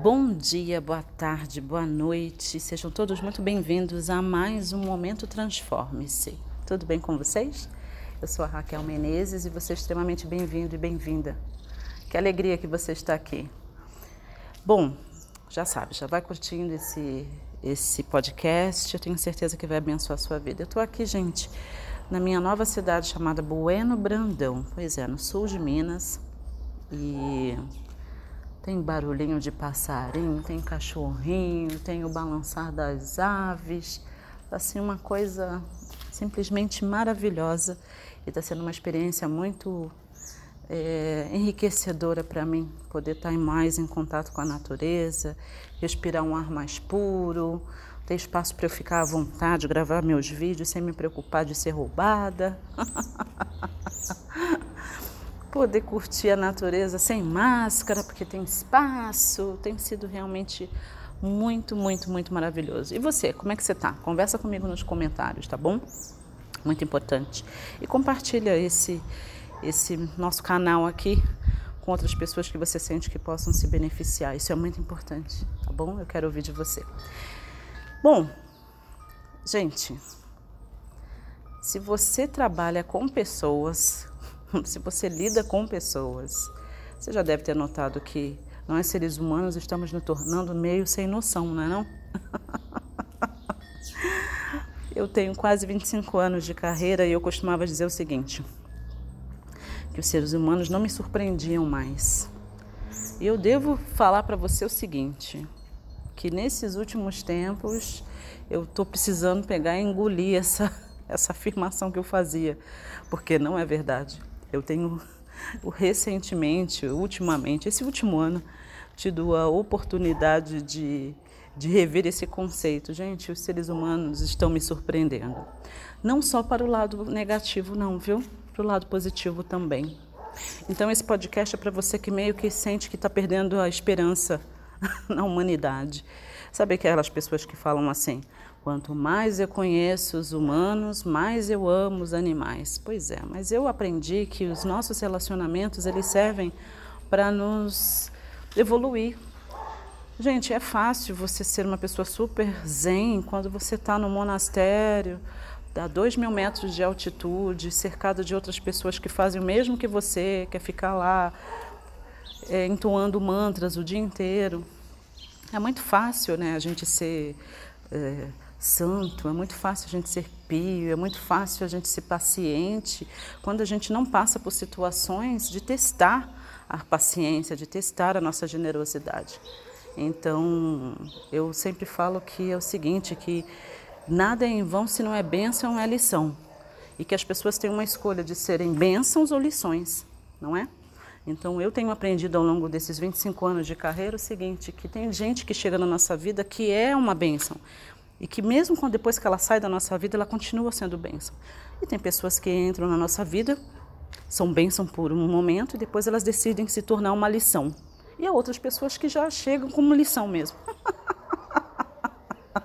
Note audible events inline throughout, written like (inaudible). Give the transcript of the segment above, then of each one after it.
Bom dia, boa tarde, boa noite. Sejam todos muito bem-vindos a mais um Momento Transforme-se. Tudo bem com vocês? Eu sou a Raquel Menezes e você é extremamente bem-vindo e bem-vinda. Que alegria que você está aqui. Bom, já sabe, já vai curtindo esse, esse podcast. Eu tenho certeza que vai abençoar a sua vida. Eu estou aqui, gente, na minha nova cidade chamada Bueno Brandão. Pois é, no sul de Minas. E tem barulhinho de passarinho, tem cachorrinho, tem o balançar das aves. Assim, uma coisa simplesmente maravilhosa. E está sendo uma experiência muito é, enriquecedora para mim poder estar tá mais em contato com a natureza, respirar um ar mais puro, ter espaço para eu ficar à vontade, gravar meus vídeos sem me preocupar de ser roubada. (laughs) poder curtir a natureza sem máscara, porque tem espaço, tem sido realmente muito, muito, muito maravilhoso. E você, como é que você está? Conversa comigo nos comentários, tá bom? Muito importante. E compartilha esse, esse nosso canal aqui com outras pessoas que você sente que possam se beneficiar. Isso é muito importante, tá bom? Eu quero ouvir de você. Bom, gente, se você trabalha com pessoas, (laughs) se você lida com pessoas, você já deve ter notado que nós seres humanos estamos nos tornando meio sem noção, não é não? (laughs) Eu tenho quase 25 anos de carreira e eu costumava dizer o seguinte: que os seres humanos não me surpreendiam mais. E eu devo falar para você o seguinte: que nesses últimos tempos eu estou precisando pegar e engolir essa, (laughs) essa afirmação que eu fazia, porque não é verdade. Eu tenho (laughs) recentemente, ultimamente, esse último ano, tido a oportunidade de, de rever esse conceito. Gente, os seres humanos estão me surpreendendo. Não só para o lado negativo, não, viu? Para o lado positivo também. Então, esse podcast é para você que meio que sente que está perdendo a esperança (laughs) na humanidade. Sabe aquelas pessoas que falam assim: Quanto mais eu conheço os humanos, mais eu amo os animais. Pois é, mas eu aprendi que os nossos relacionamentos eles servem para nos evoluir. Gente, é fácil você ser uma pessoa super zen quando você está no monastério, a dois mil metros de altitude, cercado de outras pessoas que fazem o mesmo que você, quer ficar lá é, entoando mantras o dia inteiro. É muito fácil, né, a gente ser é, santo, é muito fácil a gente ser pio, é muito fácil a gente ser paciente quando a gente não passa por situações de testar a paciência, de testar a nossa generosidade. Então, eu sempre falo que é o seguinte, que nada é em vão se não é bênção, é lição. E que as pessoas têm uma escolha de serem bênçãos ou lições, não é? Então, eu tenho aprendido ao longo desses 25 anos de carreira o seguinte, que tem gente que chega na nossa vida que é uma bênção, e que mesmo quando depois que ela sai da nossa vida, ela continua sendo bênção. E tem pessoas que entram na nossa vida, são bênção por um momento e depois elas decidem se tornar uma lição. E há outras pessoas que já chegam como lição mesmo. (laughs)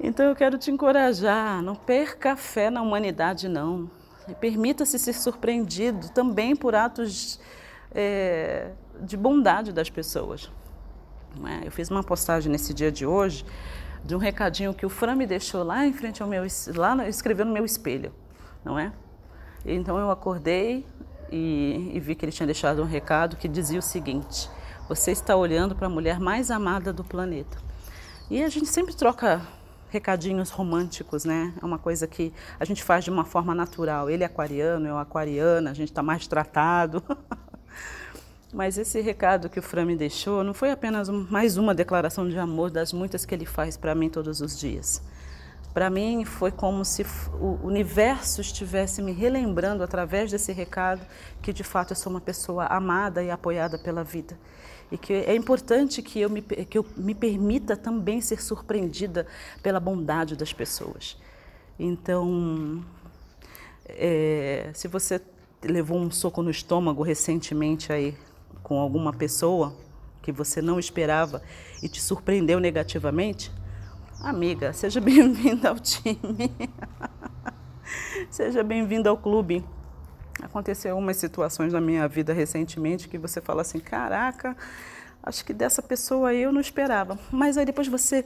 então eu quero te encorajar, não perca a fé na humanidade não. Permita-se ser surpreendido também por atos é, de bondade das pessoas. É? Eu fiz uma postagem nesse dia de hoje de um recadinho que o Fran me deixou lá em frente ao meu, lá escreveu no meu espelho, não é? Então eu acordei e, e vi que ele tinha deixado um recado que dizia o seguinte: você está olhando para a mulher mais amada do planeta. E a gente sempre troca recadinhos românticos, né? É uma coisa que a gente faz de uma forma natural. Ele é aquariano, eu aquariana, a gente está mais tratado. (laughs) Mas esse recado que o Fran me deixou não foi apenas mais uma declaração de amor das muitas que ele faz para mim todos os dias. Para mim foi como se o universo estivesse me relembrando através desse recado que de fato eu sou uma pessoa amada e apoiada pela vida. E que é importante que eu me, que eu me permita também ser surpreendida pela bondade das pessoas. Então, é, se você levou um soco no estômago recentemente aí com alguma pessoa que você não esperava e te surpreendeu negativamente, amiga, seja (laughs) bem-vinda ao time. (laughs) seja bem-vinda ao clube. Aconteceu algumas situações na minha vida recentemente que você fala assim: caraca, acho que dessa pessoa eu não esperava. Mas aí depois você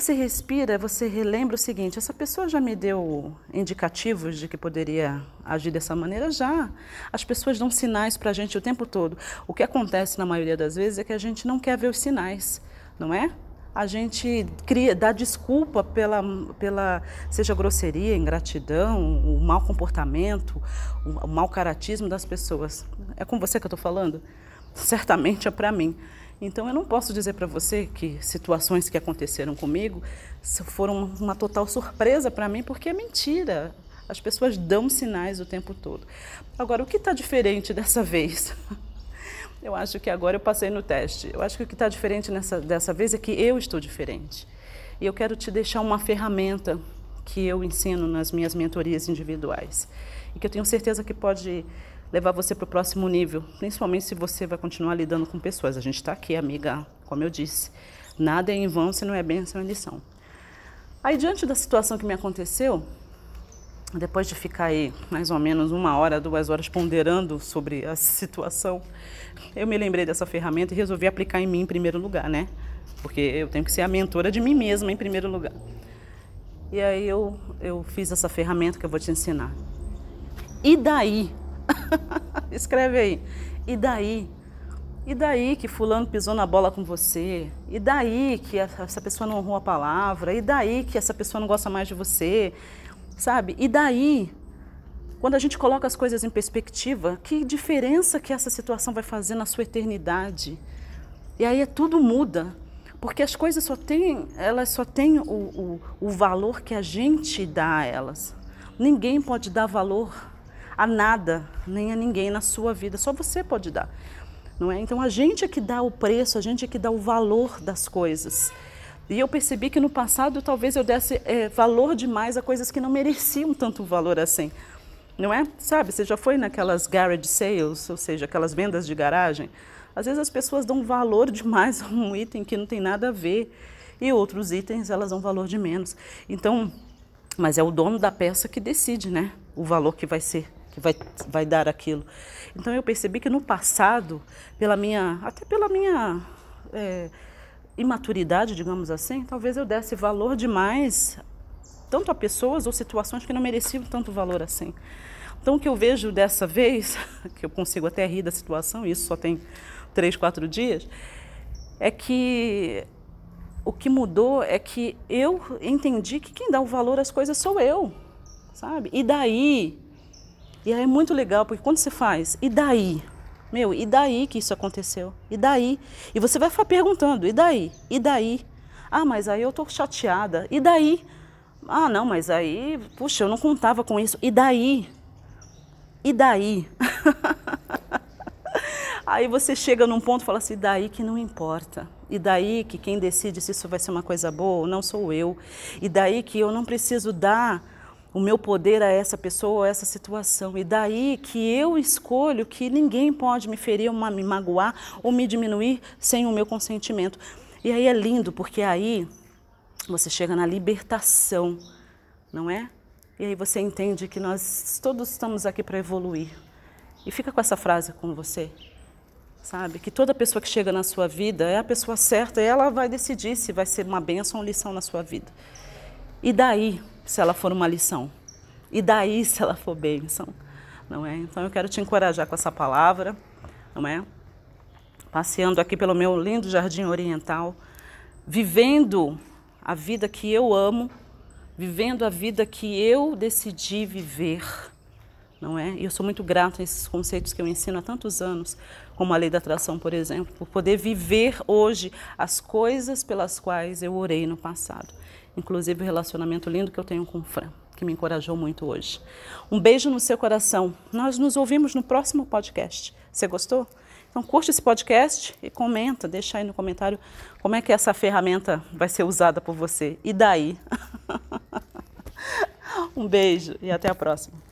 você respira, você relembra o seguinte: essa pessoa já me deu indicativos de que poderia agir dessa maneira? Já. As pessoas dão sinais para a gente o tempo todo. O que acontece na maioria das vezes é que a gente não quer ver os sinais, não é? A gente cria, dá desculpa pela, pela seja grosseria, ingratidão, o mau comportamento, o, o mau caratismo das pessoas. É com você que eu estou falando? Certamente é para mim. Então eu não posso dizer para você que situações que aconteceram comigo foram uma total surpresa para mim, porque é mentira. As pessoas dão sinais o tempo todo. Agora, o que está diferente dessa vez? (laughs) Eu acho que agora eu passei no teste. Eu acho que o que está diferente nessa, dessa vez é que eu estou diferente. E eu quero te deixar uma ferramenta que eu ensino nas minhas mentorias individuais e que eu tenho certeza que pode levar você para o próximo nível, principalmente se você vai continuar lidando com pessoas. A gente está aqui, amiga, como eu disse. Nada é em vão se não é bênção, é lição. Aí, diante da situação que me aconteceu, depois de ficar aí mais ou menos uma hora, duas horas ponderando sobre a situação, eu me lembrei dessa ferramenta e resolvi aplicar em mim em primeiro lugar, né? Porque eu tenho que ser a mentora de mim mesma em primeiro lugar. E aí eu, eu fiz essa ferramenta que eu vou te ensinar. E daí (laughs) Escreve aí. E daí? E daí que fulano pisou na bola com você? E daí que essa pessoa não honrou a palavra? E daí que essa pessoa não gosta mais de você? Sabe? E daí? Quando a gente coloca as coisas em perspectiva, que diferença que essa situação vai fazer na sua eternidade? E aí tudo muda, porque as coisas só têm, elas só têm o, o, o valor que a gente dá a elas. Ninguém pode dar valor a nada, nem a ninguém na sua vida, só você pode dar. Não é? Então a gente é que dá o preço, a gente é que dá o valor das coisas. E eu percebi que no passado talvez eu desse é, valor demais a coisas que não mereciam tanto valor assim. Não é? Sabe, você já foi naquelas garage sales, ou seja, aquelas vendas de garagem? Às vezes as pessoas dão valor demais a um item que não tem nada a ver e outros itens elas dão valor de menos. Então, mas é o dono da peça que decide, né? O valor que vai ser que vai, vai dar aquilo. Então eu percebi que no passado, pela minha, até pela minha é, imaturidade, digamos assim, talvez eu desse valor demais tanto a pessoas ou situações que não mereciam tanto valor assim. Então o que eu vejo dessa vez, (laughs) que eu consigo até rir da situação, isso só tem três, quatro dias, é que o que mudou é que eu entendi que quem dá o valor às coisas sou eu, sabe? E daí e aí é muito legal, porque quando você faz, e daí? Meu, e daí que isso aconteceu? E daí? E você vai ficar perguntando, e daí? E daí? Ah, mas aí eu tô chateada. E daí? Ah, não, mas aí, puxa, eu não contava com isso. E daí? E daí? (laughs) aí você chega num ponto e fala assim, e daí que não importa. E daí que quem decide se isso vai ser uma coisa boa não sou eu. E daí que eu não preciso dar o meu poder a essa pessoa, a essa situação. E daí que eu escolho que ninguém pode me ferir, me magoar ou me diminuir sem o meu consentimento. E aí é lindo, porque aí você chega na libertação, não é? E aí você entende que nós todos estamos aqui para evoluir. E fica com essa frase com você, sabe? Que toda pessoa que chega na sua vida é a pessoa certa e ela vai decidir se vai ser uma benção ou lição na sua vida. E daí, se ela for uma lição? E daí, (laughs) se ela for bênção? Não é? Então eu quero te encorajar com essa palavra, não é? Passeando aqui pelo meu lindo jardim oriental, vivendo a vida que eu amo, vivendo a vida que eu decidi viver, não é? E eu sou muito grata a esses conceitos que eu ensino há tantos anos, como a lei da atração, por exemplo, por poder viver hoje as coisas pelas quais eu orei no passado inclusive o relacionamento lindo que eu tenho com o Fran, que me encorajou muito hoje. Um beijo no seu coração. Nós nos ouvimos no próximo podcast. Você gostou? Então curte esse podcast e comenta, deixa aí no comentário como é que essa ferramenta vai ser usada por você. E daí? (laughs) um beijo e até a próxima.